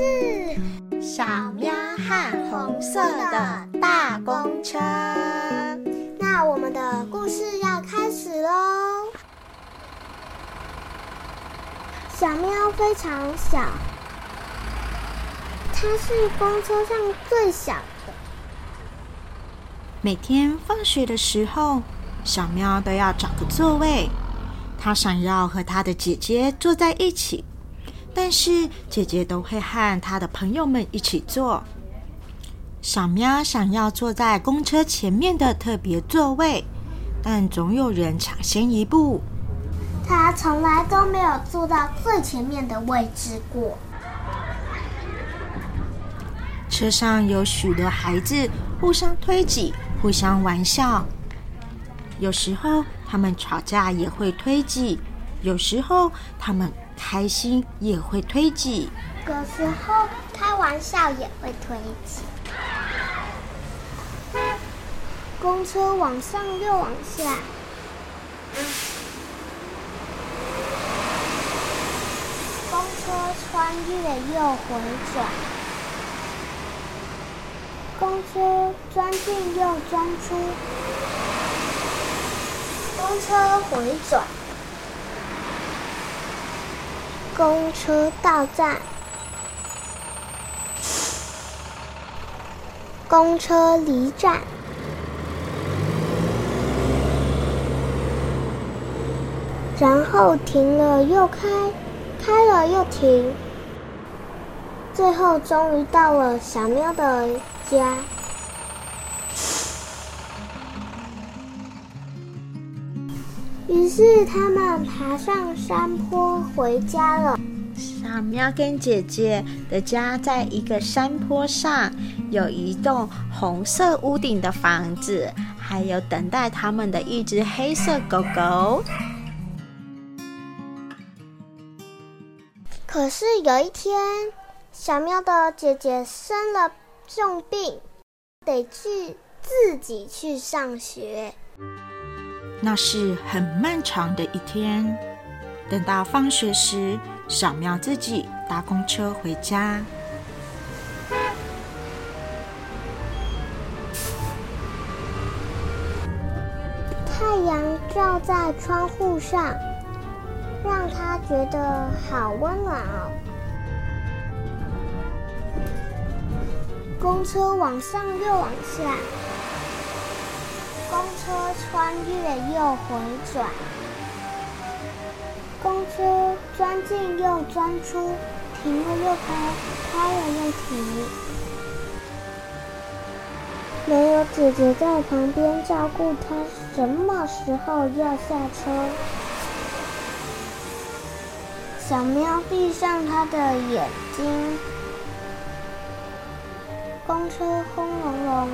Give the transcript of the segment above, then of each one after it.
是小喵和红色的大公车。那我们的故事要开始喽。小喵非常小，它是公车上最小的。每天放学的时候，小喵都要找个座位。它想要和它的姐姐坐在一起，但是姐姐都会和她的朋友们一起坐。小喵想要坐在公车前面的特别座位，但总有人抢先一步。它从来都没有坐到最前面的位置过。车上有许多孩子互相推挤。互相玩笑，有时候他们吵架也会推挤，有时候他们开心也会推挤，有时候开玩笑也会推挤。公车往上又往下，公车穿越又回转。公车钻进又钻出，公车回转，公车到站，公车离站，然后停了又开，开了又停，最后终于到了小喵的。家，于是他们爬上山坡回家了。小喵跟姐姐的家在一个山坡上，有一栋红色屋顶的房子，还有等待他们的一只黑色狗狗。可是有一天，小喵的姐姐生了。重病，得去自己去上学。那是很漫长的一天。等到放学时，小喵自己搭公车回家。太阳照在窗户上，让他觉得好温暖哦。公车往上又往下，公车穿越又回转，公车钻进又钻出，停了又开，开了又停。没有姐姐在旁边照顾他，什么时候要下车？小喵闭上它的眼睛。公车轰隆隆，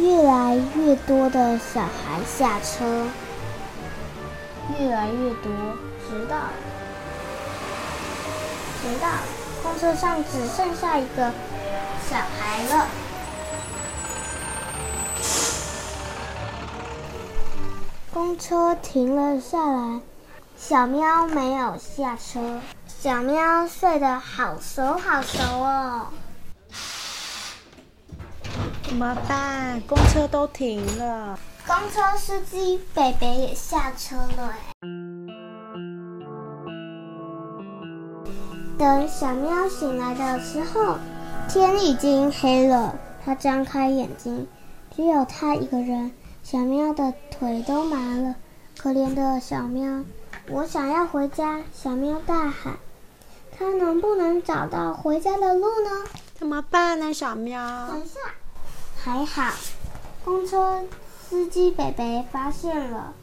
越来越多的小孩下车，越来越多，直到直到公车上只剩下一个小孩了。公车停了下来，小喵没有下车。小喵睡得好熟好熟哦，怎么办？公车都停了，公车司机北北也下车了等小喵醒来的时候，天已经黑了。它张开眼睛，只有它一个人。小喵的腿都麻了，可怜的小喵！我想要回家！小喵大喊。它能不能找到回家的路呢？怎么办呢，小喵？等一下，还好，公车司机北北发现了。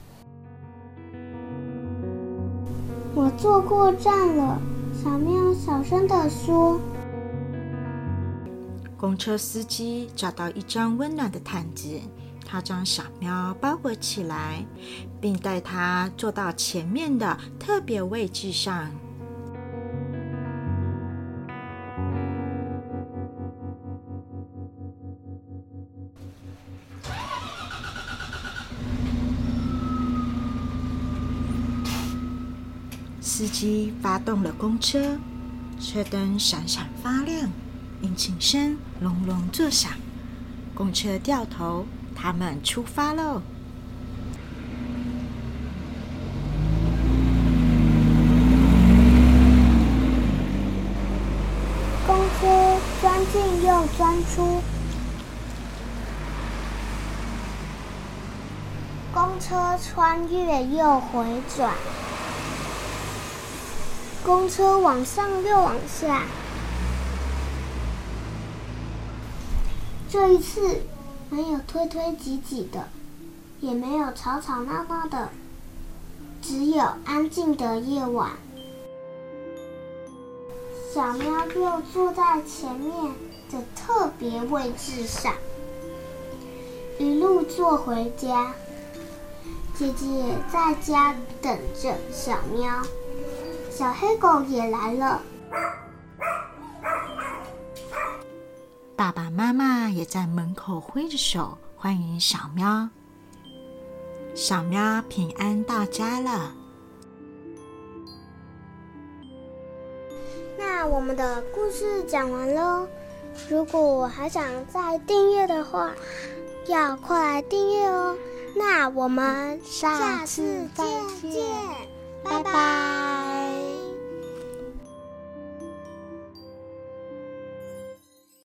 我坐过站了，小喵小声的说。公车司机找到一张温暖的毯子，他将小喵包裹起来，并带它坐到前面的特别位置上。司机发动了公车，车灯闪闪发亮，引擎声隆隆作响。公车掉头，他们出发喽。公车钻进又钻出，公车穿越又回转，公车往上又往下。这一次没有推推挤挤的，也没有吵吵闹闹的，只有安静的夜晚。小喵就坐在前面的特别位置上，一路坐回家。姐姐在家等着小喵，小黑狗也来了。爸爸妈妈也在门口挥着手欢迎小喵。小喵平安到家了。那我们的故事讲完喽。如果还想再订阅的话，要快来订阅哦。那我们下次再见，拜拜。